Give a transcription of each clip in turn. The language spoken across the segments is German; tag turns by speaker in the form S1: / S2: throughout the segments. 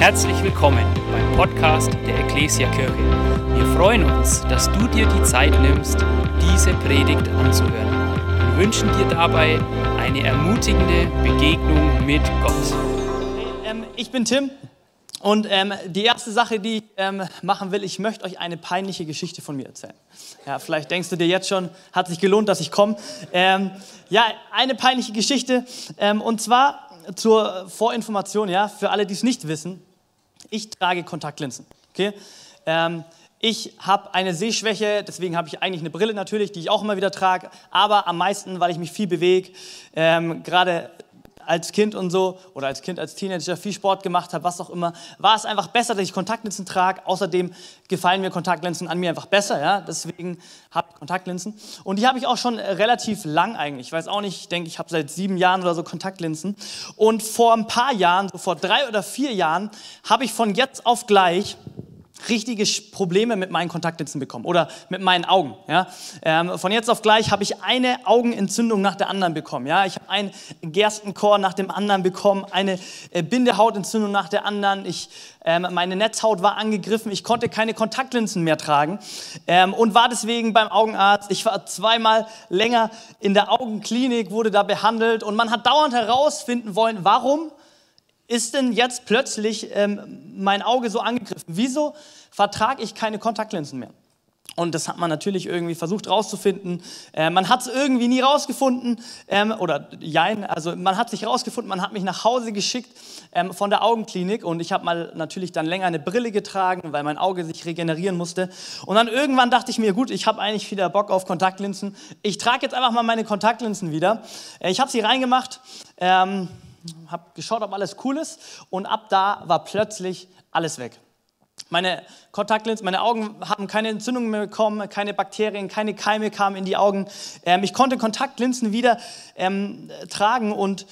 S1: Herzlich willkommen beim Podcast der Ecclesia Kirche. Wir freuen uns, dass du dir die Zeit nimmst, diese Predigt anzuhören. Wir wünschen dir dabei eine ermutigende Begegnung mit Gott.
S2: Ähm, ich bin Tim und ähm, die erste Sache, die ich ähm, machen will, ich möchte euch eine peinliche Geschichte von mir erzählen. Ja, vielleicht denkst du dir jetzt schon, hat sich gelohnt, dass ich komme. Ja, eine peinliche Geschichte und zwar zur Vorinformation, ja, für alle, die es nicht wissen. Ich trage Kontaktlinsen. Okay? Ähm, ich habe eine Sehschwäche, deswegen habe ich eigentlich eine Brille natürlich, die ich auch immer wieder trage, aber am meisten, weil ich mich viel bewege, ähm, gerade als Kind und so oder als Kind, als Teenager viel Sport gemacht habe, was auch immer, war es einfach besser, dass ich Kontaktlinsen trage. Außerdem gefallen mir Kontaktlinsen an mir einfach besser, ja. Deswegen habe ich Kontaktlinsen und die habe ich auch schon relativ lang eigentlich. Ich weiß auch nicht, ich denke, ich habe seit sieben Jahren oder so Kontaktlinsen. Und vor ein paar Jahren, so vor drei oder vier Jahren, habe ich von jetzt auf gleich richtige Probleme mit meinen Kontaktlinsen bekommen oder mit meinen Augen. Ja? Ähm, von jetzt auf gleich habe ich eine Augenentzündung nach der anderen bekommen. Ja? Ich habe ein Gerstenchor nach dem anderen bekommen, eine äh, Bindehautentzündung nach der anderen. Ich, ähm, meine Netzhaut war angegriffen. Ich konnte keine Kontaktlinsen mehr tragen ähm, und war deswegen beim Augenarzt. Ich war zweimal länger in der Augenklinik, wurde da behandelt und man hat dauernd herausfinden wollen, warum ist denn jetzt plötzlich ähm, mein Auge so angegriffen? Wieso vertrage ich keine Kontaktlinsen mehr? Und das hat man natürlich irgendwie versucht rauszufinden. Äh, man hat es irgendwie nie rausgefunden. Ähm, oder jein, also man hat sich rausgefunden, man hat mich nach Hause geschickt ähm, von der Augenklinik und ich habe mal natürlich dann länger eine Brille getragen, weil mein Auge sich regenerieren musste. Und dann irgendwann dachte ich mir, gut, ich habe eigentlich wieder Bock auf Kontaktlinsen. Ich trage jetzt einfach mal meine Kontaktlinsen wieder. Äh, ich habe sie reingemacht. Ähm, habe geschaut, ob alles cool ist und ab da war plötzlich alles weg. Meine Kontaktlinsen, meine Augen haben keine Entzündungen mehr bekommen, keine Bakterien, keine Keime kamen in die Augen. Ähm, ich konnte Kontaktlinsen wieder ähm, tragen und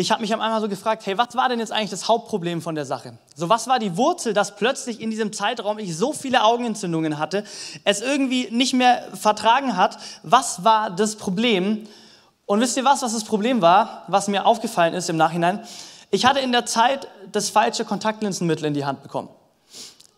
S2: ich habe mich am einmal so gefragt, hey, was war denn jetzt eigentlich das Hauptproblem von der Sache? So, was war die Wurzel, dass plötzlich in diesem Zeitraum ich so viele Augenentzündungen hatte, es irgendwie nicht mehr vertragen hat? Was war das Problem? Und wisst ihr was, was das Problem war, was mir aufgefallen ist im Nachhinein? Ich hatte in der Zeit das falsche Kontaktlinsenmittel in die Hand bekommen.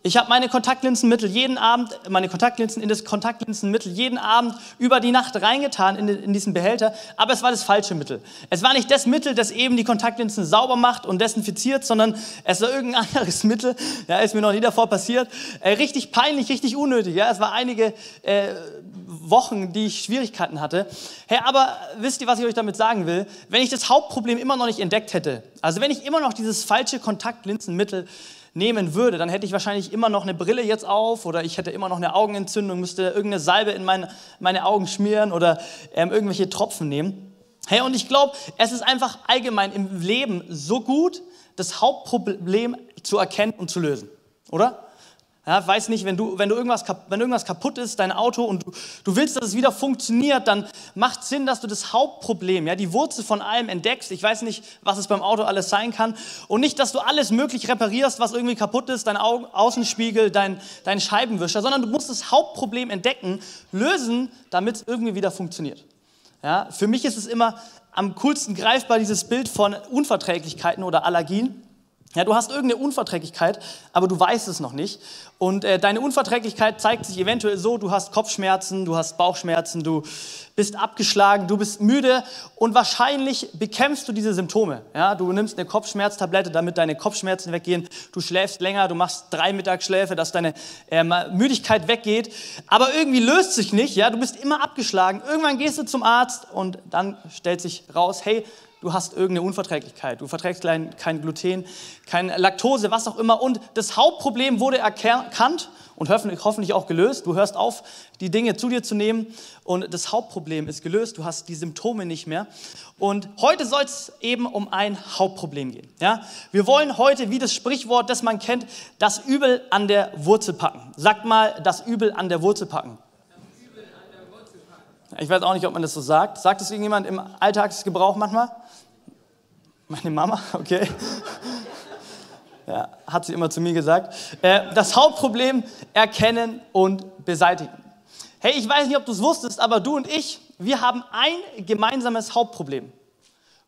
S2: Ich habe meine Kontaktlinsenmittel jeden Abend, meine Kontaktlinsen in das Kontaktlinsenmittel jeden Abend über die Nacht reingetan in, in, diesen Behälter, aber es war das falsche Mittel. Es war nicht das Mittel, das eben die Kontaktlinsen sauber macht und desinfiziert, sondern es war irgendein anderes Mittel. Ja, ist mir noch nie davor passiert. Äh, richtig peinlich, richtig unnötig. Ja, es war einige äh, Wochen, die ich Schwierigkeiten hatte. Hey, aber wisst ihr, was ich euch damit sagen will? Wenn ich das Hauptproblem immer noch nicht entdeckt hätte, also wenn ich immer noch dieses falsche Kontaktlinsenmittel nehmen würde, dann hätte ich wahrscheinlich immer noch eine Brille jetzt auf oder ich hätte immer noch eine Augenentzündung, müsste irgendeine Salbe in meine, meine Augen schmieren oder ähm, irgendwelche Tropfen nehmen. Hey, und ich glaube, es ist einfach allgemein im Leben so gut, das Hauptproblem zu erkennen und zu lösen, oder? Ja, weiß nicht, wenn, du, wenn, du irgendwas, wenn irgendwas kaputt ist, dein Auto, und du, du willst, dass es wieder funktioniert, dann macht Sinn, dass du das Hauptproblem, ja, die Wurzel von allem entdeckst. Ich weiß nicht, was es beim Auto alles sein kann. Und nicht, dass du alles möglich reparierst, was irgendwie kaputt ist, dein Augen, Außenspiegel, dein, dein Scheibenwischer, sondern du musst das Hauptproblem entdecken, lösen, damit es irgendwie wieder funktioniert. Ja, für mich ist es immer am coolsten greifbar, dieses Bild von Unverträglichkeiten oder Allergien. Ja, du hast irgendeine Unverträglichkeit, aber du weißt es noch nicht. Und äh, deine Unverträglichkeit zeigt sich eventuell so, du hast Kopfschmerzen, du hast Bauchschmerzen, du bist abgeschlagen, du bist müde und wahrscheinlich bekämpfst du diese Symptome. Ja, du nimmst eine Kopfschmerztablette, damit deine Kopfschmerzen weggehen. Du schläfst länger, du machst drei Mittagsschläfe, dass deine ähm, Müdigkeit weggeht. Aber irgendwie löst sich nicht. Ja, du bist immer abgeschlagen. Irgendwann gehst du zum Arzt und dann stellt sich raus, hey, du hast irgendeine Unverträglichkeit, du verträgst kein, kein Gluten, keine Laktose, was auch immer. Und das Hauptproblem wurde erkannt und hoffentlich auch gelöst. Du hörst auf, die Dinge zu dir zu nehmen und das Hauptproblem ist gelöst. Du hast die Symptome nicht mehr. Und heute soll es eben um ein Hauptproblem gehen. Ja? Wir wollen heute, wie das Sprichwort, das man kennt, das Übel an der Wurzel packen. Sagt mal, das Übel an der Wurzel packen. Ich weiß auch nicht, ob man das so sagt. Sagt es irgendjemand im Alltagsgebrauch manchmal? Meine Mama, okay. Ja, hat sie immer zu mir gesagt. Äh, das Hauptproblem erkennen und beseitigen. Hey, ich weiß nicht, ob du es wusstest, aber du und ich, wir haben ein gemeinsames Hauptproblem.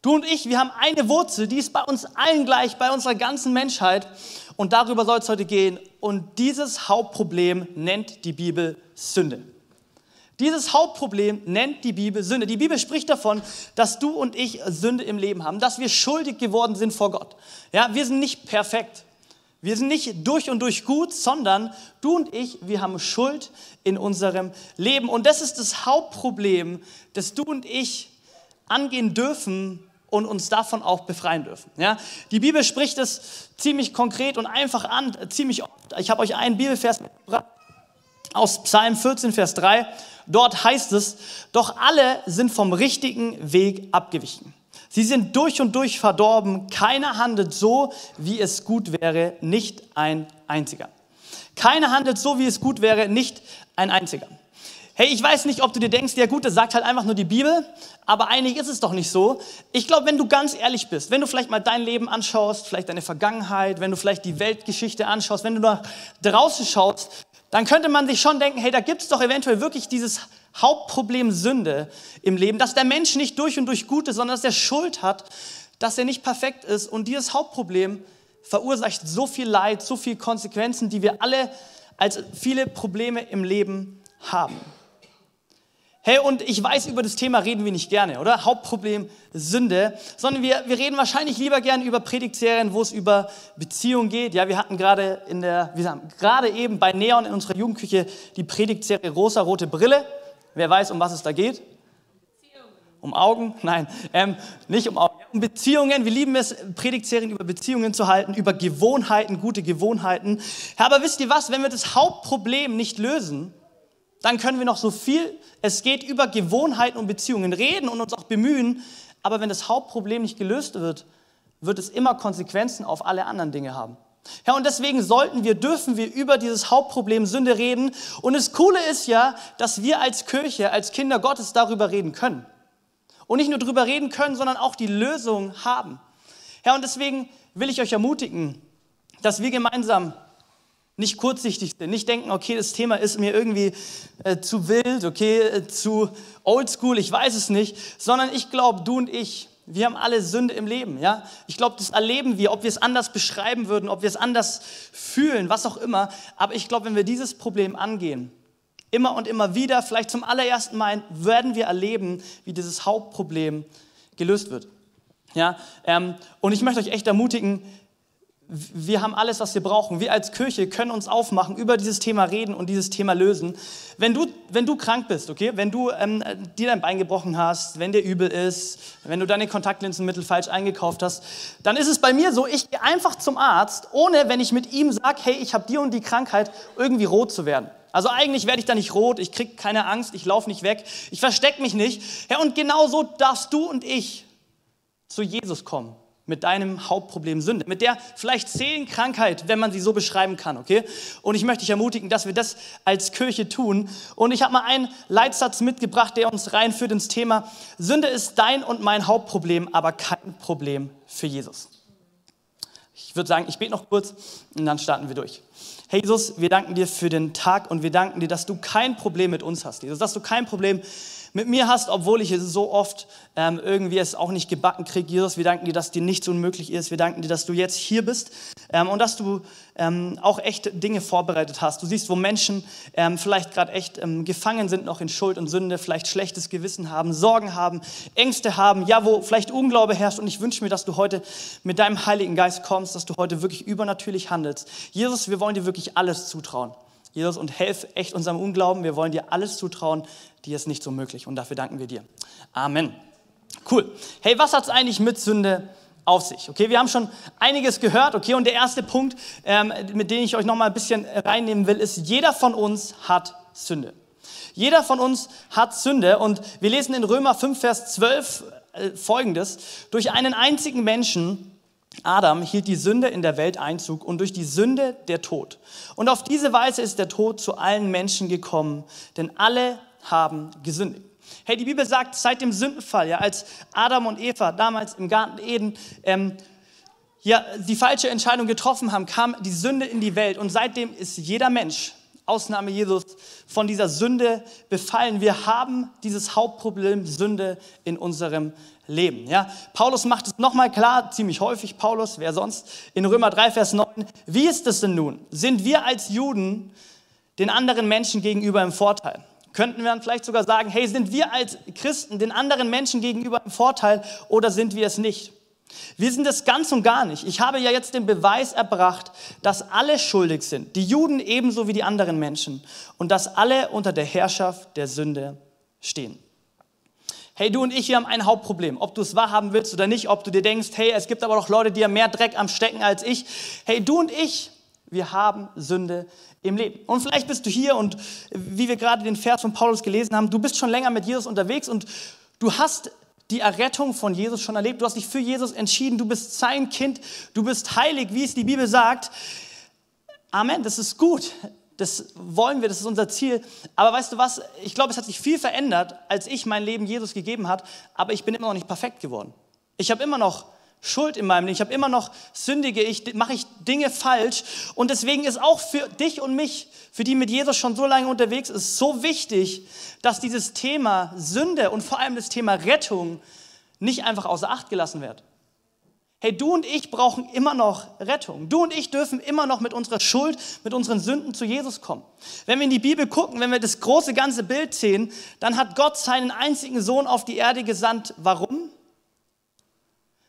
S2: Du und ich, wir haben eine Wurzel, die ist bei uns allen gleich, bei unserer ganzen Menschheit. Und darüber soll es heute gehen. Und dieses Hauptproblem nennt die Bibel Sünde. Dieses Hauptproblem nennt die Bibel Sünde. Die Bibel spricht davon, dass du und ich Sünde im Leben haben, dass wir schuldig geworden sind vor Gott. Ja, wir sind nicht perfekt. Wir sind nicht durch und durch gut, sondern du und ich, wir haben Schuld in unserem Leben. Und das ist das Hauptproblem, das du und ich angehen dürfen und uns davon auch befreien dürfen. Ja? Die Bibel spricht es ziemlich konkret und einfach an, ziemlich oft. Ich habe euch einen Bibelvers mitgebracht aus Psalm 14, Vers 3. Dort heißt es, doch alle sind vom richtigen Weg abgewichen. Sie sind durch und durch verdorben. Keiner handelt so, wie es gut wäre, nicht ein einziger. Keiner handelt so, wie es gut wäre, nicht ein einziger. Hey, ich weiß nicht, ob du dir denkst, ja gut, das sagt halt einfach nur die Bibel, aber eigentlich ist es doch nicht so. Ich glaube, wenn du ganz ehrlich bist, wenn du vielleicht mal dein Leben anschaust, vielleicht deine Vergangenheit, wenn du vielleicht die Weltgeschichte anschaust, wenn du nach draußen schaust, dann könnte man sich schon denken, hey, da gibt es doch eventuell wirklich dieses Hauptproblem Sünde im Leben, dass der Mensch nicht durch und durch gut ist, sondern dass er Schuld hat, dass er nicht perfekt ist. Und dieses Hauptproblem verursacht so viel Leid, so viele Konsequenzen, die wir alle als viele Probleme im Leben haben. Hey, und ich weiß, über das Thema reden wir nicht gerne, oder? Hauptproblem Sünde, sondern wir, wir reden wahrscheinlich lieber gerne über Predigtserien, wo es über Beziehungen geht. Ja, wir hatten gerade in der, wir haben gerade eben bei Neon in unserer Jugendküche die Predigtserie Rosa-Rote Brille. Wer weiß, um was es da geht? Um Augen? Nein, ähm, nicht um Augen. Um Beziehungen. Wir lieben es, Predigtserien über Beziehungen zu halten, über Gewohnheiten, gute Gewohnheiten. Aber wisst ihr was, wenn wir das Hauptproblem nicht lösen, dann können wir noch so viel es geht über Gewohnheiten und Beziehungen reden und uns auch bemühen, aber wenn das Hauptproblem nicht gelöst wird, wird es immer Konsequenzen auf alle anderen Dinge haben. Ja, und deswegen sollten wir, dürfen wir über dieses Hauptproblem Sünde reden. Und das Coole ist ja, dass wir als Kirche, als Kinder Gottes darüber reden können. Und nicht nur darüber reden können, sondern auch die Lösung haben. Ja, und deswegen will ich euch ermutigen, dass wir gemeinsam nicht kurzsichtig sind, nicht denken, okay, das Thema ist mir irgendwie äh, zu wild, okay, äh, zu oldschool, ich weiß es nicht, sondern ich glaube, du und ich, wir haben alle Sünde im Leben, ja? Ich glaube, das erleben wir, ob wir es anders beschreiben würden, ob wir es anders fühlen, was auch immer, aber ich glaube, wenn wir dieses Problem angehen, immer und immer wieder, vielleicht zum allerersten Mal, werden wir erleben, wie dieses Hauptproblem gelöst wird. Ja, ähm, und ich möchte euch echt ermutigen, wir haben alles, was wir brauchen. Wir als Kirche können uns aufmachen, über dieses Thema reden und dieses Thema lösen. Wenn du, wenn du krank bist, okay, wenn du ähm, dir dein Bein gebrochen hast, wenn dir übel ist, wenn du deine Kontaktlinsenmittel falsch eingekauft hast, dann ist es bei mir so, ich gehe einfach zum Arzt, ohne, wenn ich mit ihm sage, hey, ich habe dir und die Krankheit, irgendwie rot zu werden. Also eigentlich werde ich da nicht rot, ich kriege keine Angst, ich laufe nicht weg, ich verstecke mich nicht. Ja, und genau so darfst du und ich zu Jesus kommen mit deinem Hauptproblem Sünde, mit der vielleicht Seelenkrankheit, wenn man sie so beschreiben kann, okay? Und ich möchte dich ermutigen, dass wir das als Kirche tun. Und ich habe mal einen Leitsatz mitgebracht, der uns reinführt ins Thema, Sünde ist dein und mein Hauptproblem, aber kein Problem für Jesus. Ich würde sagen, ich bete noch kurz und dann starten wir durch. Hey Jesus, wir danken dir für den Tag und wir danken dir, dass du kein Problem mit uns hast, Jesus, dass du kein Problem mit mir hast, obwohl ich es so oft ähm, irgendwie es auch nicht gebacken kriege. Jesus, wir danken dir, dass dir nichts unmöglich ist. Wir danken dir, dass du jetzt hier bist ähm, und dass du ähm, auch echt Dinge vorbereitet hast. Du siehst, wo Menschen ähm, vielleicht gerade echt ähm, gefangen sind noch in Schuld und Sünde, vielleicht schlechtes Gewissen haben, Sorgen haben, Ängste haben, ja, wo vielleicht Unglaube herrscht. Und ich wünsche mir, dass du heute mit deinem Heiligen Geist kommst, dass du heute wirklich übernatürlich handelst. Jesus, wir wollen dir wirklich alles zutrauen. Jesus, und helf echt unserem Unglauben. Wir wollen dir alles zutrauen. Dir ist nicht so möglich. Und dafür danken wir dir. Amen. Cool. Hey, was hat es eigentlich mit Sünde auf sich? Okay, wir haben schon einiges gehört. Okay, und der erste Punkt, ähm, mit dem ich euch noch mal ein bisschen reinnehmen will, ist: Jeder von uns hat Sünde. Jeder von uns hat Sünde. Und wir lesen in Römer 5, Vers 12 äh, folgendes: Durch einen einzigen Menschen Adam hielt die Sünde in der Welt Einzug und durch die Sünde der Tod. Und auf diese Weise ist der Tod zu allen Menschen gekommen, denn alle haben gesündigt. Hey, die Bibel sagt, seit dem Sündenfall, ja, als Adam und Eva damals im Garten Eden ähm, ja, die falsche Entscheidung getroffen haben, kam die Sünde in die Welt und seitdem ist jeder Mensch, Ausnahme Jesus, von dieser Sünde befallen. Wir haben dieses Hauptproblem Sünde in unserem leben. Ja? Paulus macht es nochmal klar, ziemlich häufig, Paulus, wer sonst, in Römer 3, Vers 9. Wie ist es denn nun? Sind wir als Juden den anderen Menschen gegenüber im Vorteil? Könnten wir dann vielleicht sogar sagen, hey, sind wir als Christen den anderen Menschen gegenüber im Vorteil oder sind wir es nicht? Wir sind es ganz und gar nicht. Ich habe ja jetzt den Beweis erbracht, dass alle schuldig sind, die Juden ebenso wie die anderen Menschen, und dass alle unter der Herrschaft der Sünde stehen. Hey, du und ich, wir haben ein Hauptproblem. Ob du es wahrhaben willst oder nicht, ob du dir denkst, hey, es gibt aber doch Leute, die haben mehr Dreck am Stecken als ich. Hey, du und ich, wir haben Sünde im Leben. Und vielleicht bist du hier und wie wir gerade den Vers von Paulus gelesen haben, du bist schon länger mit Jesus unterwegs und du hast die Errettung von Jesus schon erlebt. Du hast dich für Jesus entschieden. Du bist sein Kind. Du bist heilig, wie es die Bibel sagt. Amen. Das ist gut. Das wollen wir. Das ist unser Ziel. Aber weißt du was? Ich glaube, es hat sich viel verändert, als ich mein Leben Jesus gegeben hat. Aber ich bin immer noch nicht perfekt geworden. Ich habe immer noch Schuld in meinem Leben. Ich habe immer noch sündige, ich mache ich Dinge falsch. Und deswegen ist auch für dich und mich, für die mit Jesus schon so lange unterwegs ist, so wichtig, dass dieses Thema Sünde und vor allem das Thema Rettung nicht einfach außer Acht gelassen wird. Hey, du und ich brauchen immer noch Rettung. Du und ich dürfen immer noch mit unserer Schuld, mit unseren Sünden zu Jesus kommen. Wenn wir in die Bibel gucken, wenn wir das große ganze Bild sehen, dann hat Gott seinen einzigen Sohn auf die Erde gesandt. Warum?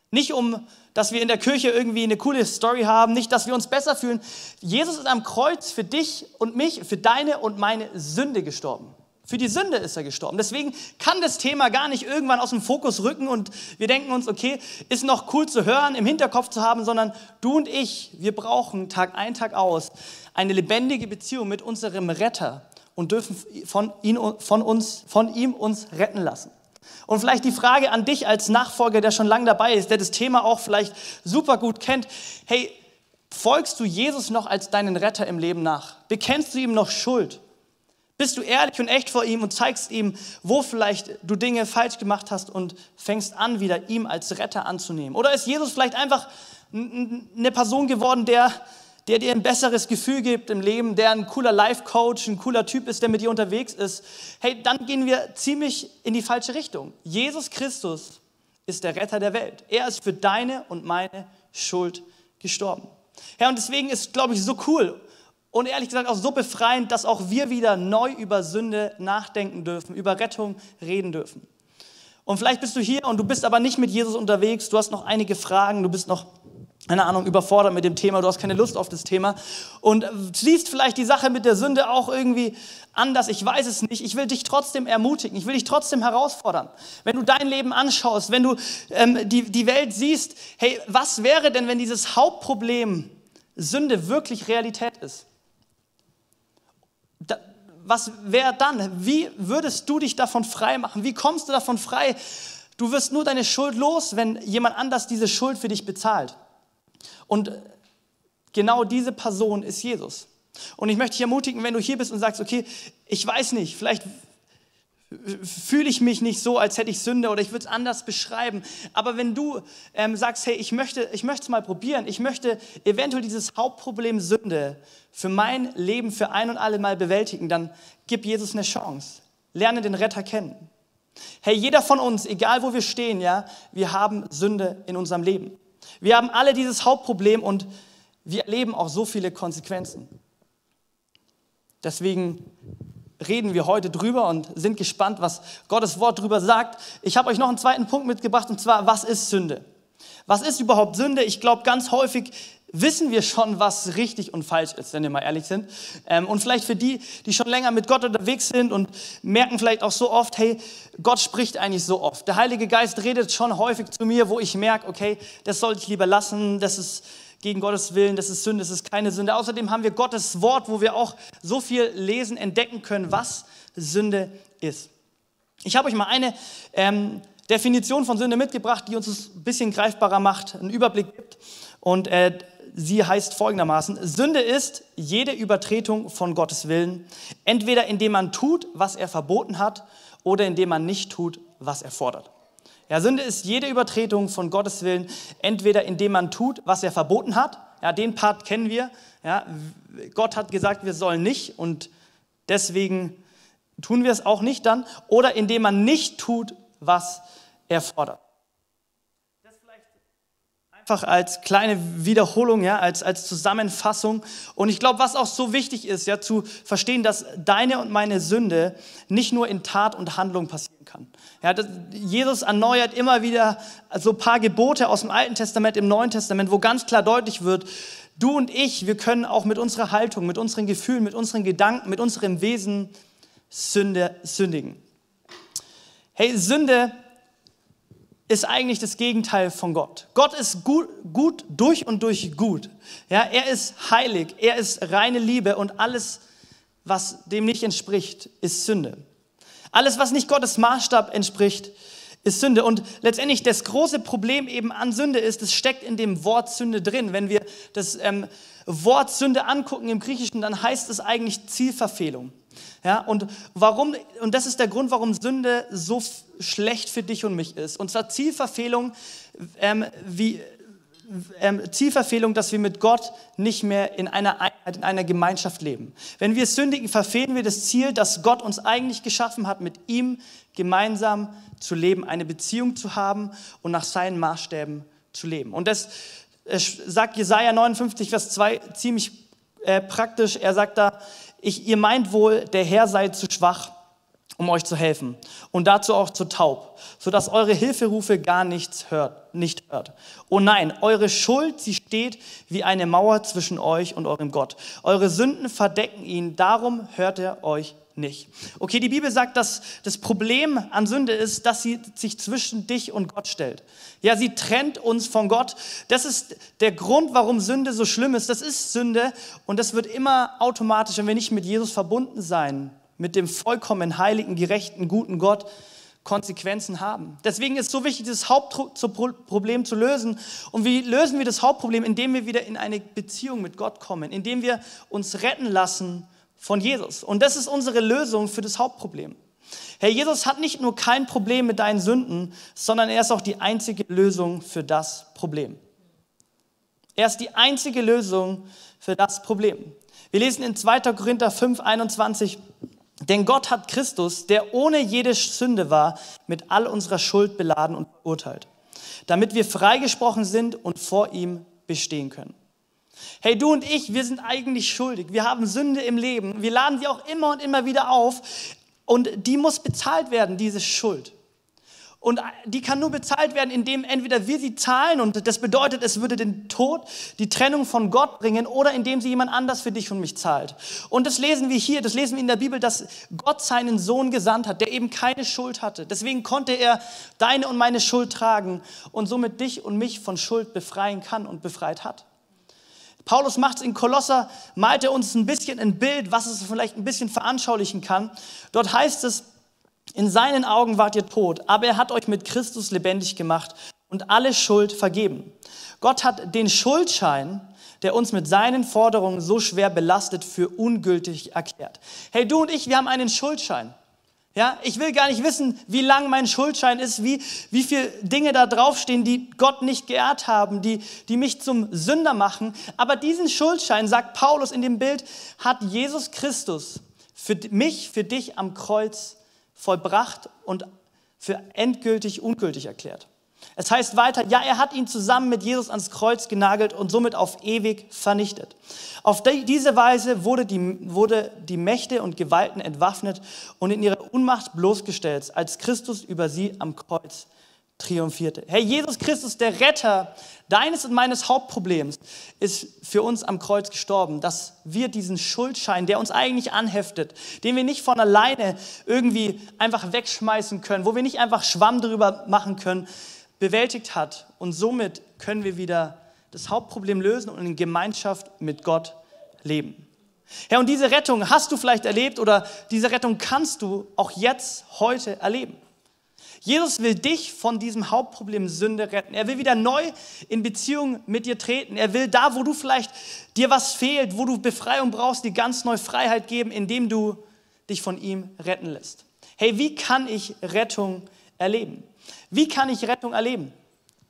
S2: Nicht um, dass wir in der Kirche irgendwie eine coole Story haben, nicht, dass wir uns besser fühlen. Jesus ist am Kreuz für dich und mich, für deine und meine Sünde gestorben. Für die Sünde ist er gestorben. Deswegen kann das Thema gar nicht irgendwann aus dem Fokus rücken und wir denken uns, okay, ist noch cool zu hören, im Hinterkopf zu haben, sondern du und ich, wir brauchen Tag ein, Tag aus eine lebendige Beziehung mit unserem Retter und dürfen von, ihn, von, uns, von ihm uns retten lassen. Und vielleicht die Frage an dich als Nachfolger, der schon lange dabei ist, der das Thema auch vielleicht super gut kennt. Hey, folgst du Jesus noch als deinen Retter im Leben nach? Bekennst du ihm noch Schuld? Bist du ehrlich und echt vor ihm und zeigst ihm, wo vielleicht du Dinge falsch gemacht hast und fängst an, wieder ihm als Retter anzunehmen? Oder ist Jesus vielleicht einfach eine Person geworden, der der dir ein besseres Gefühl gibt im Leben, der ein cooler Life-Coach, ein cooler Typ ist, der mit dir unterwegs ist, hey, dann gehen wir ziemlich in die falsche Richtung. Jesus Christus ist der Retter der Welt. Er ist für deine und meine Schuld gestorben. Ja, und deswegen ist, glaube ich, so cool und ehrlich gesagt auch so befreiend, dass auch wir wieder neu über Sünde nachdenken dürfen, über Rettung reden dürfen. Und vielleicht bist du hier und du bist aber nicht mit Jesus unterwegs, du hast noch einige Fragen, du bist noch keine Ahnung, überfordert mit dem Thema, du hast keine Lust auf das Thema und siehst vielleicht die Sache mit der Sünde auch irgendwie anders, ich weiß es nicht. Ich will dich trotzdem ermutigen, ich will dich trotzdem herausfordern. Wenn du dein Leben anschaust, wenn du ähm, die, die Welt siehst, hey, was wäre denn, wenn dieses Hauptproblem Sünde wirklich Realität ist? Da, was wäre dann? Wie würdest du dich davon frei machen? Wie kommst du davon frei? Du wirst nur deine Schuld los, wenn jemand anders diese Schuld für dich bezahlt. Und genau diese Person ist Jesus. Und ich möchte dich ermutigen, wenn du hier bist und sagst, okay, ich weiß nicht, vielleicht fühle ich mich nicht so, als hätte ich Sünde oder ich würde es anders beschreiben. Aber wenn du ähm, sagst, hey, ich möchte ich möchte es mal probieren, ich möchte eventuell dieses Hauptproblem Sünde für mein Leben für ein und alle Mal bewältigen, dann gib Jesus eine Chance. Lerne den Retter kennen. Hey, jeder von uns, egal wo wir stehen, ja, wir haben Sünde in unserem Leben. Wir haben alle dieses Hauptproblem und wir erleben auch so viele Konsequenzen. Deswegen reden wir heute drüber und sind gespannt, was Gottes Wort drüber sagt. Ich habe euch noch einen zweiten Punkt mitgebracht und zwar, was ist Sünde? Was ist überhaupt Sünde? Ich glaube, ganz häufig wissen wir schon, was richtig und falsch ist, wenn wir mal ehrlich sind. Ähm, und vielleicht für die, die schon länger mit Gott unterwegs sind und merken vielleicht auch so oft, hey, Gott spricht eigentlich so oft. Der Heilige Geist redet schon häufig zu mir, wo ich merke, okay, das sollte ich lieber lassen, das ist gegen Gottes Willen, das ist Sünde, das ist keine Sünde. Außerdem haben wir Gottes Wort, wo wir auch so viel lesen, entdecken können, was Sünde ist. Ich habe euch mal eine ähm, Definition von Sünde mitgebracht, die uns ein bisschen greifbarer macht, einen Überblick gibt. Und äh, Sie heißt folgendermaßen, Sünde ist jede Übertretung von Gottes Willen, entweder indem man tut, was er verboten hat, oder indem man nicht tut, was er fordert. Ja, Sünde ist jede Übertretung von Gottes Willen, entweder indem man tut, was er verboten hat, ja, den Part kennen wir, ja, Gott hat gesagt, wir sollen nicht und deswegen tun wir es auch nicht dann, oder indem man nicht tut, was er fordert. Einfach als kleine Wiederholung, ja, als, als Zusammenfassung. Und ich glaube, was auch so wichtig ist, ja, zu verstehen, dass deine und meine Sünde nicht nur in Tat und Handlung passieren kann. Ja, das, Jesus erneuert immer wieder so ein paar Gebote aus dem Alten Testament, im Neuen Testament, wo ganz klar deutlich wird, du und ich, wir können auch mit unserer Haltung, mit unseren Gefühlen, mit unseren Gedanken, mit unserem Wesen Sünde, sündigen. Hey, Sünde ist eigentlich das Gegenteil von Gott. Gott ist gut, gut durch und durch gut. Ja, er ist heilig, er ist reine Liebe und alles, was dem nicht entspricht, ist Sünde. Alles, was nicht Gottes Maßstab entspricht, ist Sünde. Und letztendlich das große Problem eben an Sünde ist, es steckt in dem Wort Sünde drin. Wenn wir das ähm, Wort Sünde angucken im Griechischen, dann heißt es eigentlich Zielverfehlung. Ja, und warum, und das ist der Grund, warum Sünde so schlecht für dich und mich ist. Und zwar Zielverfehlung, ähm, wie, ähm, Zielverfehlung, dass wir mit Gott nicht mehr in einer Einheit, in einer Gemeinschaft leben. Wenn wir sündigen, verfehlen wir das Ziel, das Gott uns eigentlich geschaffen hat, mit ihm gemeinsam zu leben, eine Beziehung zu haben und nach seinen Maßstäben zu leben. Und das sagt Jesaja 59, Vers 2 ziemlich äh, praktisch. Er sagt da, ich, ihr meint wohl, der Herr sei zu schwach, um euch zu helfen und dazu auch zu taub, sodass eure Hilferufe gar nichts hört, nicht hört. Oh nein, eure Schuld, sie steht wie eine Mauer zwischen euch und eurem Gott. Eure Sünden verdecken ihn, darum hört er euch nicht. Okay, die Bibel sagt, dass das Problem an Sünde ist, dass sie sich zwischen dich und Gott stellt. Ja, sie trennt uns von Gott. Das ist der Grund, warum Sünde so schlimm ist. Das ist Sünde und das wird immer automatisch, wenn wir nicht mit Jesus verbunden sein, mit dem vollkommen heiligen, gerechten, guten Gott, Konsequenzen haben. Deswegen ist es so wichtig, das Hauptproblem zu lösen. Und wie lösen wir das Hauptproblem? Indem wir wieder in eine Beziehung mit Gott kommen, indem wir uns retten lassen von Jesus. Und das ist unsere Lösung für das Hauptproblem. Herr Jesus hat nicht nur kein Problem mit deinen Sünden, sondern er ist auch die einzige Lösung für das Problem. Er ist die einzige Lösung für das Problem. Wir lesen in 2. Korinther 5, 21, denn Gott hat Christus, der ohne jede Sünde war, mit all unserer Schuld beladen und verurteilt, damit wir freigesprochen sind und vor ihm bestehen können. Hey, du und ich, wir sind eigentlich schuldig. Wir haben Sünde im Leben. Wir laden sie auch immer und immer wieder auf. Und die muss bezahlt werden, diese Schuld. Und die kann nur bezahlt werden, indem entweder wir sie zahlen, und das bedeutet, es würde den Tod, die Trennung von Gott bringen, oder indem sie jemand anders für dich und mich zahlt. Und das lesen wir hier, das lesen wir in der Bibel, dass Gott seinen Sohn gesandt hat, der eben keine Schuld hatte. Deswegen konnte er deine und meine Schuld tragen und somit dich und mich von Schuld befreien kann und befreit hat. Paulus macht es in Kolosser, malt er uns ein bisschen ein Bild, was es vielleicht ein bisschen veranschaulichen kann. Dort heißt es, in seinen Augen wart ihr tot, aber er hat euch mit Christus lebendig gemacht und alle Schuld vergeben. Gott hat den Schuldschein, der uns mit seinen Forderungen so schwer belastet, für ungültig erklärt. Hey, du und ich, wir haben einen Schuldschein. Ja, ich will gar nicht wissen, wie lang mein Schuldschein ist, wie, wie viele Dinge da draufstehen, die Gott nicht geehrt haben, die, die mich zum Sünder machen. Aber diesen Schuldschein, sagt Paulus in dem Bild, hat Jesus Christus für mich, für dich am Kreuz vollbracht und für endgültig ungültig erklärt. Es heißt weiter, ja, er hat ihn zusammen mit Jesus ans Kreuz genagelt und somit auf ewig vernichtet. Auf diese Weise wurde die, wurde die Mächte und Gewalten entwaffnet und in ihre Unmacht bloßgestellt, als Christus über sie am Kreuz triumphierte. Herr Jesus Christus, der Retter deines und meines Hauptproblems, ist für uns am Kreuz gestorben, dass wir diesen Schuldschein, der uns eigentlich anheftet, den wir nicht von alleine irgendwie einfach wegschmeißen können, wo wir nicht einfach Schwamm drüber machen können, bewältigt hat. Und somit können wir wieder das Hauptproblem lösen und in Gemeinschaft mit Gott leben. Ja, und diese Rettung hast du vielleicht erlebt oder diese Rettung kannst du auch jetzt, heute erleben. Jesus will dich von diesem Hauptproblem Sünde retten. Er will wieder neu in Beziehung mit dir treten. Er will da, wo du vielleicht dir was fehlt, wo du Befreiung brauchst, dir ganz neu Freiheit geben, indem du dich von ihm retten lässt. Hey, wie kann ich Rettung erleben? Wie kann ich Rettung erleben?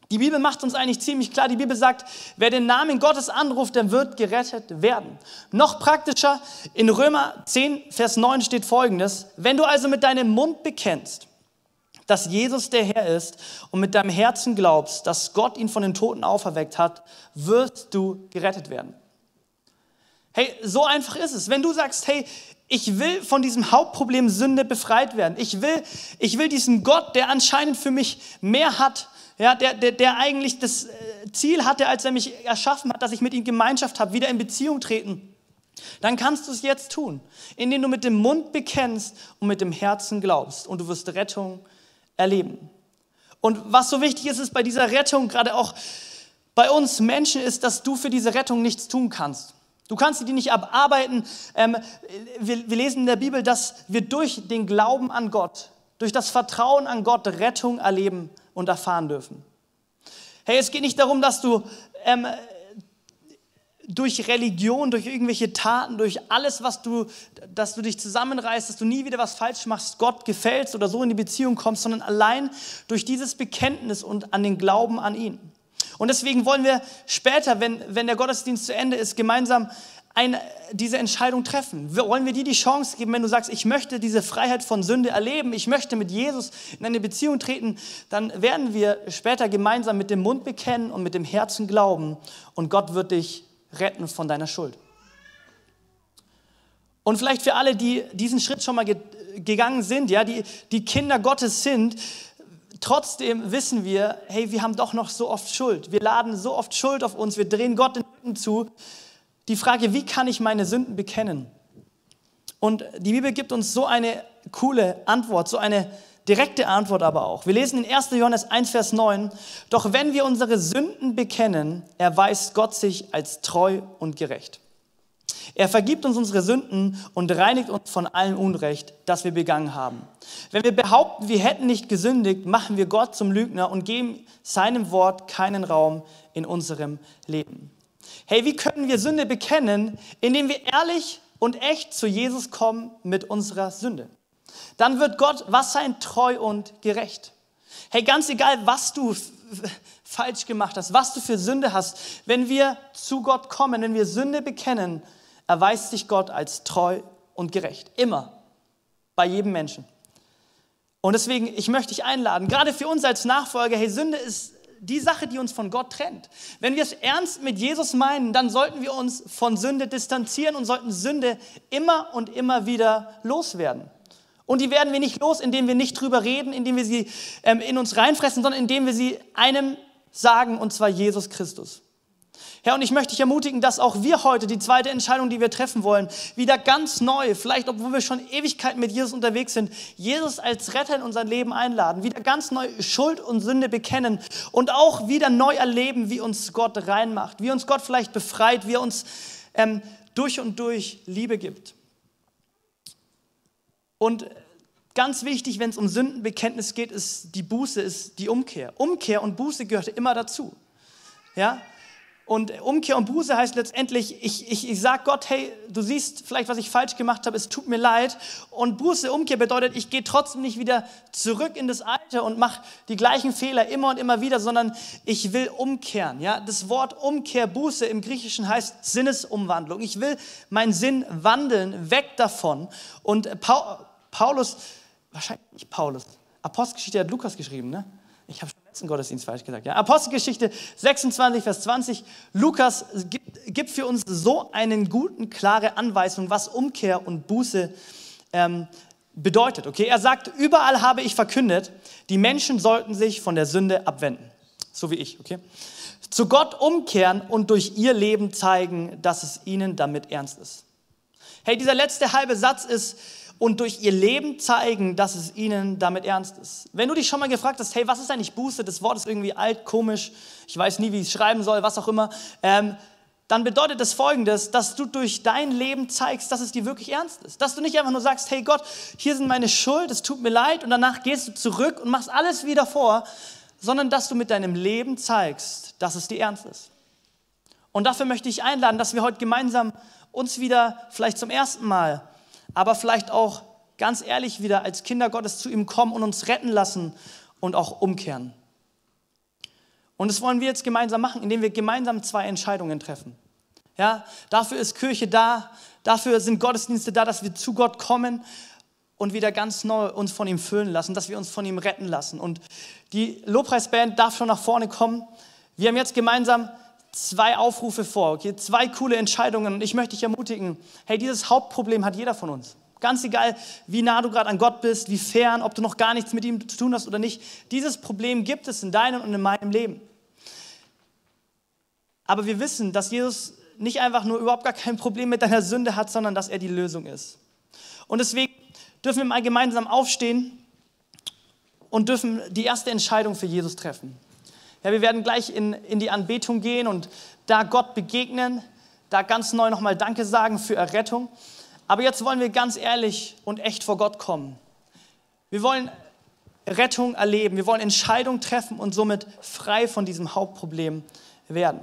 S2: Die Bibel macht uns eigentlich ziemlich klar. Die Bibel sagt, wer den Namen Gottes anruft, der wird gerettet werden. Noch praktischer, in Römer 10, Vers 9 steht folgendes. Wenn du also mit deinem Mund bekennst, dass Jesus der Herr ist und mit deinem Herzen glaubst, dass Gott ihn von den Toten auferweckt hat, wirst du gerettet werden. Hey, so einfach ist es. Wenn du sagst, hey, ich will von diesem Hauptproblem Sünde befreit werden. Ich will, ich will diesen Gott, der anscheinend für mich mehr hat, ja, der, der, der eigentlich das äh, Ziel hatte, als er mich erschaffen hat, dass ich mit ihm Gemeinschaft habe, wieder in Beziehung treten. Dann kannst du es jetzt tun, indem du mit dem Mund bekennst und mit dem Herzen glaubst und du wirst Rettung erleben. Und was so wichtig ist, ist bei dieser Rettung, gerade auch bei uns Menschen, ist, dass du für diese Rettung nichts tun kannst. Du kannst die nicht abarbeiten. Ähm, wir, wir lesen in der Bibel, dass wir durch den Glauben an Gott, durch das Vertrauen an Gott Rettung erleben und erfahren dürfen. Hey, es geht nicht darum, dass du ähm, durch Religion, durch irgendwelche Taten, durch alles, was du, dass du dich zusammenreißt, dass du nie wieder was falsch machst, Gott gefällst oder so in die Beziehung kommst, sondern allein durch dieses Bekenntnis und an den Glauben an ihn. Und deswegen wollen wir später, wenn, wenn der Gottesdienst zu Ende ist, gemeinsam eine, diese Entscheidung treffen? Wollen wir dir die Chance geben, wenn du sagst, ich möchte diese Freiheit von Sünde erleben, ich möchte mit Jesus in eine Beziehung treten, dann werden wir später gemeinsam mit dem Mund bekennen und mit dem Herzen glauben und Gott wird dich retten von deiner Schuld. Und vielleicht für alle, die diesen Schritt schon mal ge gegangen sind, ja, die, die Kinder Gottes sind, trotzdem wissen wir, hey, wir haben doch noch so oft Schuld. Wir laden so oft Schuld auf uns, wir drehen Gott den Rücken zu. Die Frage, wie kann ich meine Sünden bekennen? Und die Bibel gibt uns so eine coole Antwort, so eine direkte Antwort aber auch. Wir lesen in 1. Johannes 1, Vers 9, doch wenn wir unsere Sünden bekennen, erweist Gott sich als treu und gerecht. Er vergibt uns unsere Sünden und reinigt uns von allem Unrecht, das wir begangen haben. Wenn wir behaupten, wir hätten nicht gesündigt, machen wir Gott zum Lügner und geben seinem Wort keinen Raum in unserem Leben. Hey, wie können wir Sünde bekennen? Indem wir ehrlich und echt zu Jesus kommen mit unserer Sünde dann wird Gott was sein? Treu und gerecht. Hey, ganz egal, was du falsch gemacht hast, was du für Sünde hast, wenn wir zu Gott kommen, wenn wir Sünde bekennen, erweist sich Gott als treu und gerecht. Immer. Bei jedem Menschen. Und deswegen, ich möchte dich einladen, gerade für uns als Nachfolger, hey, Sünde ist die Sache, die uns von Gott trennt. Wenn wir es ernst mit Jesus meinen, dann sollten wir uns von Sünde distanzieren und sollten Sünde immer und immer wieder loswerden. Und die werden wir nicht los, indem wir nicht drüber reden, indem wir sie ähm, in uns reinfressen, sondern indem wir sie einem sagen, und zwar Jesus Christus. Herr, und ich möchte dich ermutigen, dass auch wir heute die zweite Entscheidung, die wir treffen wollen, wieder ganz neu, vielleicht obwohl wir schon Ewigkeiten mit Jesus unterwegs sind, Jesus als Retter in unser Leben einladen, wieder ganz neu Schuld und Sünde bekennen und auch wieder neu erleben, wie uns Gott reinmacht, wie uns Gott vielleicht befreit, wie er uns ähm, durch und durch Liebe gibt. Und ganz wichtig, wenn es um Sündenbekenntnis geht, ist die Buße, ist die Umkehr. Umkehr und Buße gehört immer dazu. Ja? Und Umkehr und Buße heißt letztendlich, ich, ich, ich sage Gott, hey, du siehst vielleicht, was ich falsch gemacht habe, es tut mir leid. Und Buße, Umkehr bedeutet, ich gehe trotzdem nicht wieder zurück in das Alte und mache die gleichen Fehler immer und immer wieder, sondern ich will umkehren. Ja? Das Wort Umkehr, Buße im Griechischen heißt Sinnesumwandlung. Ich will meinen Sinn wandeln, weg davon. Und Paulus, wahrscheinlich nicht Paulus, Apostelgeschichte hat Lukas geschrieben, ne? Ich habe letzten Gottesdienst falsch gesagt. Ja. Apostelgeschichte 26, Vers 20. Lukas gibt, gibt für uns so eine guten, klare Anweisung, was Umkehr und Buße ähm, bedeutet. Okay, er sagt, überall habe ich verkündet, die Menschen sollten sich von der Sünde abwenden. So wie ich, okay? Zu Gott umkehren und durch ihr Leben zeigen, dass es ihnen damit ernst ist. Hey, dieser letzte halbe Satz ist, und durch ihr Leben zeigen, dass es ihnen damit ernst ist. Wenn du dich schon mal gefragt hast, hey, was ist eigentlich Buße? Das Wort ist irgendwie alt, komisch, ich weiß nie, wie ich es schreiben soll, was auch immer. Ähm, dann bedeutet das folgendes, dass du durch dein Leben zeigst, dass es dir wirklich ernst ist. Dass du nicht einfach nur sagst, hey Gott, hier sind meine Schuld, es tut mir leid und danach gehst du zurück und machst alles wieder vor, sondern dass du mit deinem Leben zeigst, dass es dir ernst ist. Und dafür möchte ich einladen, dass wir heute gemeinsam uns wieder vielleicht zum ersten Mal aber vielleicht auch ganz ehrlich wieder als Kinder Gottes zu ihm kommen und uns retten lassen und auch umkehren. Und das wollen wir jetzt gemeinsam machen, indem wir gemeinsam zwei Entscheidungen treffen. Ja, dafür ist Kirche da, dafür sind Gottesdienste da, dass wir zu Gott kommen und wieder ganz neu uns von ihm füllen lassen, dass wir uns von ihm retten lassen. Und die Lobpreisband darf schon nach vorne kommen. Wir haben jetzt gemeinsam zwei Aufrufe vor, okay? zwei coole Entscheidungen. Und ich möchte dich ermutigen, hey, dieses Hauptproblem hat jeder von uns. Ganz egal, wie nah du gerade an Gott bist, wie fern, ob du noch gar nichts mit ihm zu tun hast oder nicht. Dieses Problem gibt es in deinem und in meinem Leben. Aber wir wissen, dass Jesus nicht einfach nur überhaupt gar kein Problem mit deiner Sünde hat, sondern dass er die Lösung ist. Und deswegen dürfen wir mal gemeinsam aufstehen und dürfen die erste Entscheidung für Jesus treffen. Ja, wir werden gleich in, in die Anbetung gehen und da Gott begegnen, da ganz neu nochmal Danke sagen für Errettung. Aber jetzt wollen wir ganz ehrlich und echt vor Gott kommen. Wir wollen Rettung erleben, wir wollen Entscheidungen treffen und somit frei von diesem Hauptproblem werden.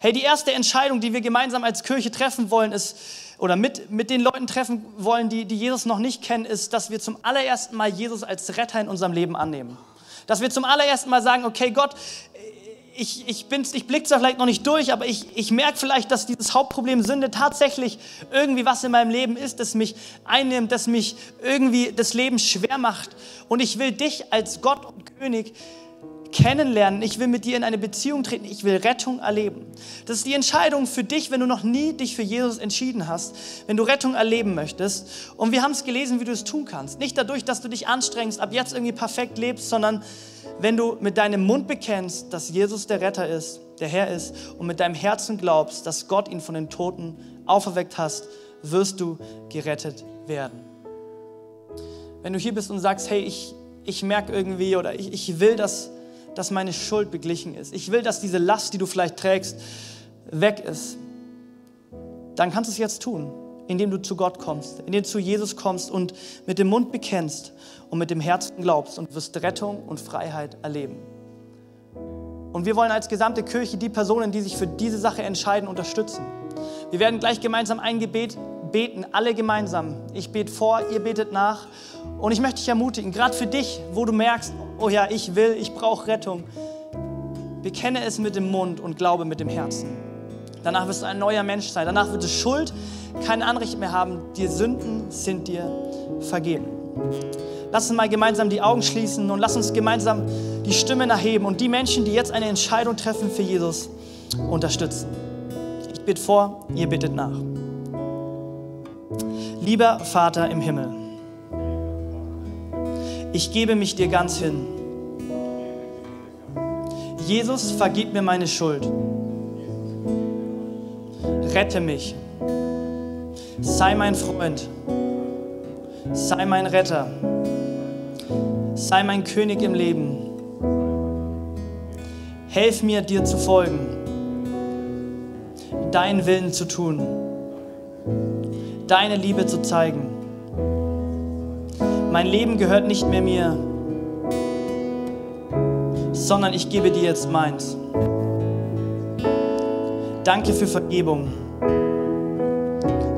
S2: Hey, die erste Entscheidung, die wir gemeinsam als Kirche treffen wollen, ist, oder mit, mit den Leuten treffen wollen, die, die Jesus noch nicht kennen, ist, dass wir zum allerersten Mal Jesus als Retter in unserem Leben annehmen. Dass wir zum allerersten Mal sagen, okay, Gott, ich, ich, ich blicke zwar vielleicht noch nicht durch, aber ich, ich merke vielleicht, dass dieses Hauptproblem Sünde tatsächlich irgendwie was in meinem Leben ist, das mich einnimmt, das mich irgendwie das Leben schwer macht. Und ich will dich als Gott und König kennenlernen. Ich will mit dir in eine Beziehung treten. Ich will Rettung erleben. Das ist die Entscheidung für dich, wenn du noch nie dich für Jesus entschieden hast, wenn du Rettung erleben möchtest. Und wir haben es gelesen, wie du es tun kannst. Nicht dadurch, dass du dich anstrengst, ab jetzt irgendwie perfekt lebst, sondern wenn du mit deinem Mund bekennst, dass Jesus der Retter ist, der Herr ist und mit deinem Herzen glaubst, dass Gott ihn von den Toten auferweckt hast, wirst du gerettet werden. Wenn du hier bist und sagst, hey, ich, ich merke irgendwie oder ich, ich will, dass dass meine Schuld beglichen ist. Ich will, dass diese Last, die du vielleicht trägst, weg ist. Dann kannst du es jetzt tun, indem du zu Gott kommst, indem du zu Jesus kommst und mit dem Mund bekennst und mit dem Herzen glaubst und wirst Rettung und Freiheit erleben. Und wir wollen als gesamte Kirche die Personen, die sich für diese Sache entscheiden, unterstützen. Wir werden gleich gemeinsam ein Gebet beten, alle gemeinsam. Ich bete vor, ihr betet nach. Und ich möchte dich ermutigen, gerade für dich, wo du merkst, oh ja, ich will, ich brauche Rettung. Bekenne es mit dem Mund und glaube mit dem Herzen. Danach wirst du ein neuer Mensch sein. Danach wird es Schuld kein Anrecht mehr haben. Die Sünden sind dir vergeben. Lass uns mal gemeinsam die Augen schließen und lass uns gemeinsam die Stimmen erheben und die Menschen, die jetzt eine Entscheidung treffen für Jesus, unterstützen. Ich bitte vor, ihr bittet nach. Lieber Vater im Himmel, ich gebe mich dir ganz hin. Jesus, vergib mir meine Schuld. Rette mich. Sei mein Freund. Sei mein Retter. Sei mein König im Leben. Helf mir, dir zu folgen. Deinen Willen zu tun. Deine Liebe zu zeigen mein Leben gehört nicht mehr mir, sondern ich gebe dir jetzt meins. Danke für Vergebung.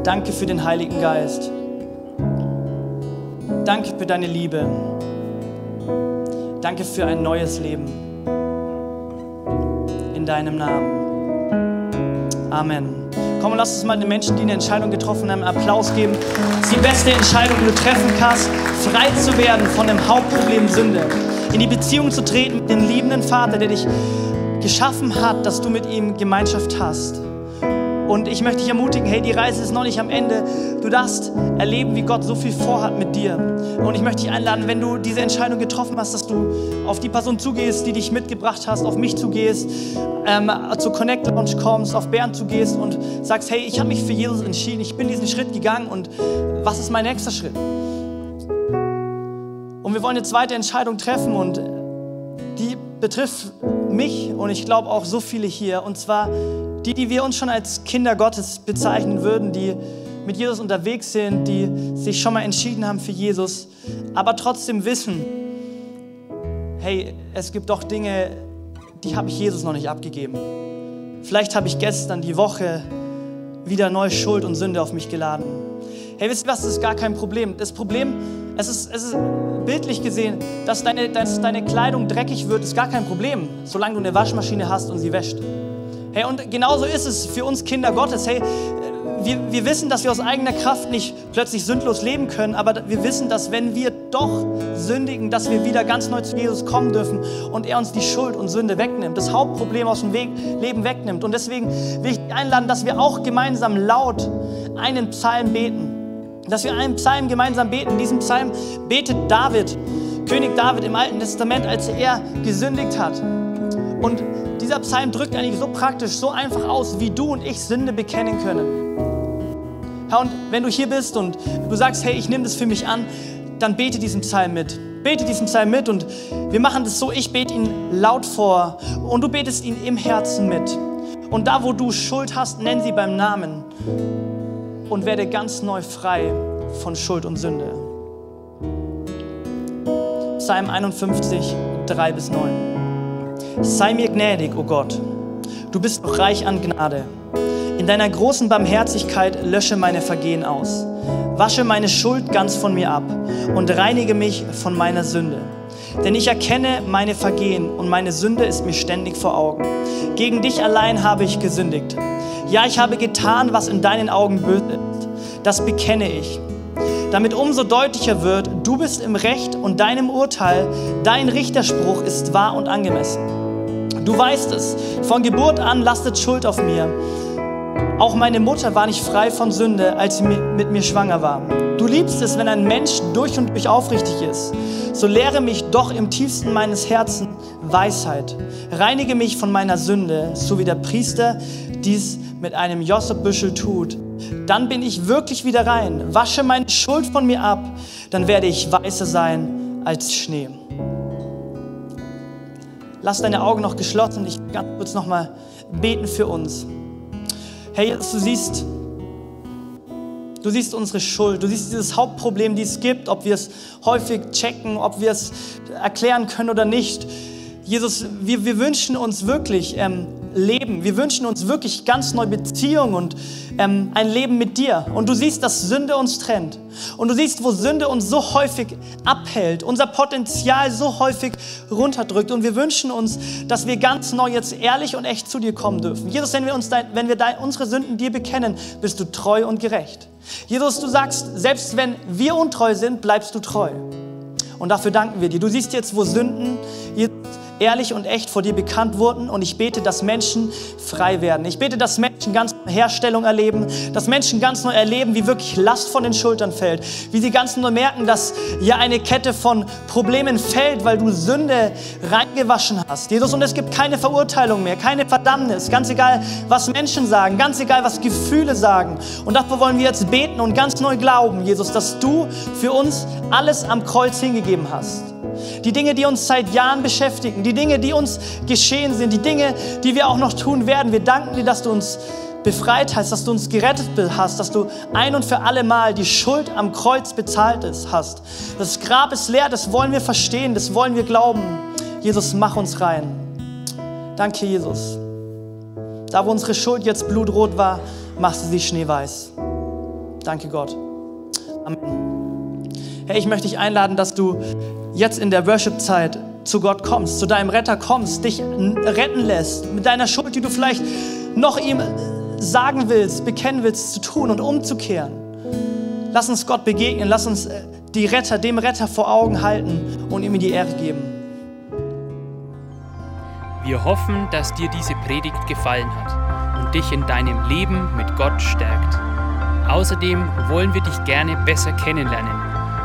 S2: Danke für den Heiligen Geist. Danke für deine Liebe. Danke für ein neues Leben. In deinem Namen. Amen. Komm, lass uns mal den Menschen, die eine Entscheidung getroffen haben, einen Applaus geben. Das ist die beste Entscheidung, die du treffen kannst, frei zu werden von dem Hauptproblem Sünde. In die Beziehung zu treten mit dem liebenden Vater, der dich geschaffen hat, dass du mit ihm Gemeinschaft hast. Und ich möchte dich ermutigen, hey, die Reise ist noch nicht am Ende. Du darfst erleben, wie Gott so viel vorhat mit dir. Und ich möchte dich einladen, wenn du diese Entscheidung getroffen hast, dass du auf die Person zugehst, die dich mitgebracht hast, auf mich zugehst, ähm, zur Connect Lounge kommst, auf Bernd zugehst und sagst, hey, ich habe mich für Jesus entschieden, ich bin diesen Schritt gegangen und was ist mein nächster Schritt? Und wir wollen eine zweite Entscheidung treffen und die betrifft mich und ich glaube auch so viele hier. Und zwar die, die wir uns schon als Kinder Gottes bezeichnen würden, die mit Jesus unterwegs sind, die sich schon mal entschieden haben für Jesus, aber trotzdem wissen, hey, es gibt doch Dinge, die habe ich Jesus noch nicht abgegeben. Vielleicht habe ich gestern die Woche wieder neue Schuld und Sünde auf mich geladen. Hey, wisst ihr was, das ist gar kein Problem. Das Problem, es ist, es ist bildlich gesehen, dass deine, dass deine Kleidung dreckig wird, ist gar kein Problem, solange du eine Waschmaschine hast und sie wäscht. Hey, und genauso ist es für uns Kinder Gottes. Hey, wir, wir wissen, dass wir aus eigener Kraft nicht plötzlich sündlos leben können, aber wir wissen, dass wenn wir doch sündigen, dass wir wieder ganz neu zu Jesus kommen dürfen und er uns die Schuld und Sünde wegnimmt, das Hauptproblem aus dem Weg, Leben wegnimmt. Und deswegen will ich einladen, dass wir auch gemeinsam laut einen Psalm beten. Dass wir einen Psalm gemeinsam beten. Diesen Psalm betet David, König David im Alten Testament, als er gesündigt hat. Und dieser Psalm drückt eigentlich so praktisch, so einfach aus, wie du und ich Sünde bekennen können. Herr, und wenn du hier bist und du sagst, hey, ich nehme das für mich an, dann bete diesen Psalm mit. Bete diesen Psalm mit und wir machen das so, ich bete ihn laut vor und du betest ihn im Herzen mit. Und da, wo du Schuld hast, nenn sie beim Namen und werde ganz neu frei von Schuld und Sünde. Psalm 51, 3 bis 9. Sei mir gnädig, o oh Gott. Du bist reich an Gnade. In deiner großen Barmherzigkeit lösche meine Vergehen aus. Wasche meine Schuld ganz von mir ab und reinige mich von meiner Sünde. Denn ich erkenne meine Vergehen und meine Sünde ist mir ständig vor Augen. Gegen dich allein habe ich gesündigt. Ja, ich habe getan, was in deinen Augen böse ist. Das bekenne ich. Damit umso deutlicher wird, du bist im Recht und deinem Urteil, dein Richterspruch ist wahr und angemessen. Du weißt es, von Geburt an lastet Schuld auf mir. Auch meine Mutter war nicht frei von Sünde, als sie mit mir schwanger war. Du liebst es, wenn ein Mensch durch und durch aufrichtig ist. So lehre mich doch im tiefsten meines Herzens Weisheit. Reinige mich von meiner Sünde, so wie der Priester dies mit einem Jossebüschel tut. Dann bin ich wirklich wieder rein. Wasche meine Schuld von mir ab, dann werde ich weißer sein als Schnee. Lass deine Augen noch geschlossen. Ich ganz kurz noch mal beten für uns. Herr Jesus, du siehst, du siehst unsere Schuld. Du siehst dieses Hauptproblem, die es gibt, ob wir es häufig checken, ob wir es erklären können oder nicht. Jesus, wir, wir wünschen uns wirklich ähm, Leben. Wir wünschen uns wirklich ganz neue Beziehungen und ähm, ein Leben mit dir. Und du siehst, dass Sünde uns trennt. Und du siehst, wo Sünde uns so häufig abhält, unser Potenzial so häufig runterdrückt. Und wir wünschen uns, dass wir ganz neu jetzt ehrlich und echt zu dir kommen dürfen. Jesus, wenn wir, uns dein, wenn wir dein, unsere Sünden dir bekennen, bist du treu und gerecht. Jesus, du sagst, selbst wenn wir untreu sind, bleibst du treu. Und dafür danken wir dir. Du siehst jetzt, wo Sünden ehrlich und echt vor dir bekannt wurden. Und ich bete, dass Menschen frei werden. Ich bete, dass Menschen ganz neue Herstellung erleben, dass Menschen ganz neu erleben, wie wirklich Last von den Schultern fällt, wie sie ganz neu merken, dass hier eine Kette von Problemen fällt, weil du Sünde reingewaschen hast. Jesus, und es gibt keine Verurteilung mehr, keine Verdammnis, ganz egal, was Menschen sagen, ganz egal, was Gefühle sagen. Und dafür wollen wir jetzt beten und ganz neu glauben, Jesus, dass du für uns alles am Kreuz hingegeben hast. Die Dinge, die uns seit Jahren beschäftigen, die Dinge, die uns geschehen sind, die Dinge, die wir auch noch tun werden. Wir danken dir, dass du uns befreit hast, dass du uns gerettet hast, dass du ein und für alle Mal die Schuld am Kreuz bezahlt hast. Das Grab ist leer, das wollen wir verstehen, das wollen wir glauben. Jesus, mach uns rein. Danke, Jesus. Da, wo unsere Schuld jetzt blutrot war, machst du sie schneeweiß. Danke, Gott. Amen. Hey, ich möchte dich einladen, dass du jetzt in der Worship-Zeit zu Gott kommst, zu deinem Retter kommst, dich retten lässt, mit deiner Schuld, die du vielleicht noch ihm sagen willst, bekennen willst, zu tun und umzukehren. Lass uns Gott begegnen, lass uns äh, die Retter, dem Retter vor Augen halten und ihm die Ehre geben.
S1: Wir hoffen, dass dir diese Predigt gefallen hat und dich in deinem Leben mit Gott stärkt. Außerdem wollen wir dich gerne besser kennenlernen